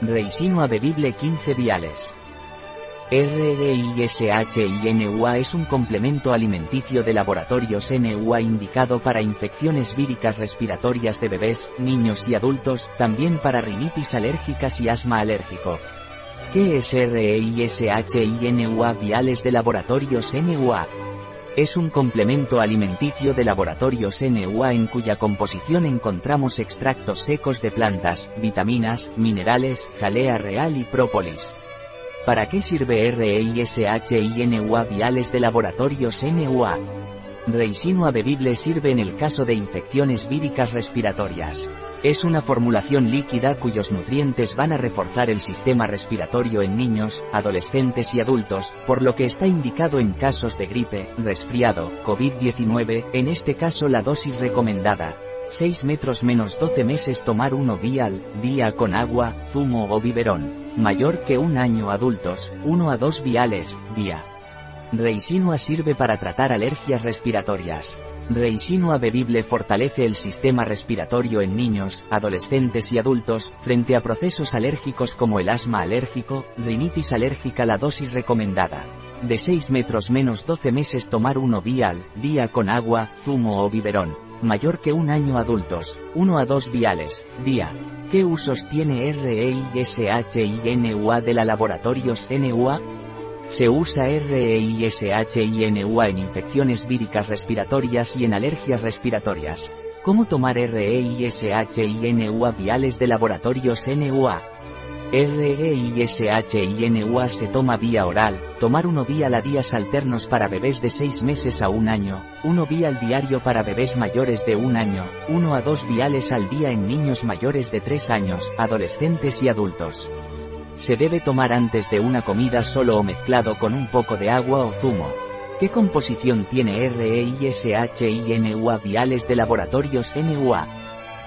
Reisino bebible 15 viales. RRISHINUA es un complemento alimenticio de laboratorios NUA indicado para infecciones víricas respiratorias de bebés, niños y adultos, también para rinitis alérgicas y asma alérgico. ¿Qué es REISHINUA viales de laboratorios NUA? Es un complemento alimenticio de laboratorios NUA en cuya composición encontramos extractos secos de plantas, vitaminas, minerales, jalea real y própolis. ¿Para qué sirve REISHINUA viales de laboratorios NUA? Reisinua bebible sirve en el caso de infecciones víricas respiratorias. Es una formulación líquida cuyos nutrientes van a reforzar el sistema respiratorio en niños, adolescentes y adultos, por lo que está indicado en casos de gripe, resfriado, COVID-19, en este caso la dosis recomendada, 6 metros menos 12 meses tomar uno vial, día con agua, zumo o biberón. Mayor que un año adultos, 1 a 2 viales, día. Reisinua sirve para tratar alergias respiratorias. Reisinua bebible fortalece el sistema respiratorio en niños, adolescentes y adultos, frente a procesos alérgicos como el asma alérgico, rinitis alérgica la dosis recomendada. De 6 metros menos 12 meses tomar uno vial, día con agua, zumo o biberón mayor que un año adultos, 1 a 2 viales, día. ¿Qué usos tiene REISHINUA de la laboratorios NUA? Se usa REISHINUA en infecciones víricas respiratorias y en alergias respiratorias. ¿Cómo tomar REISHINUA viales de laboratorios NUA? REISHINUA se toma vía oral, tomar uno vial a días alternos para bebés de 6 meses a un año, uno vial diario para bebés mayores de un año, uno a dos viales al día en niños mayores de 3 años, adolescentes y adultos. Se debe tomar antes de una comida solo o mezclado con un poco de agua o zumo. ¿Qué composición tiene REISHINUA viales de laboratorios NUA?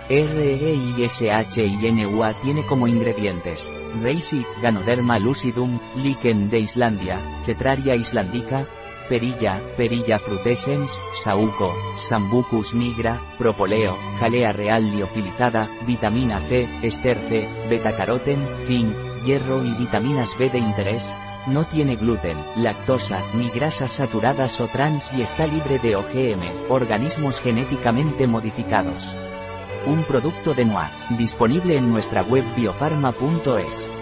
REISHINUA tiene como ingredientes Reisi, Ganoderma lucidum, Lichen de Islandia, Cetraria islandica, Perilla, Perilla frutescens, Sauco, Sambucus nigra, Propoleo, Jalea real liofilizada, Vitamina C, Ester C, Beta-caroten, Zinc, Hierro y vitaminas B de interés. No tiene gluten, lactosa, ni grasas saturadas o trans y está libre de OGM, organismos genéticamente modificados. Un producto de NOA, disponible en nuestra web biofarma.es.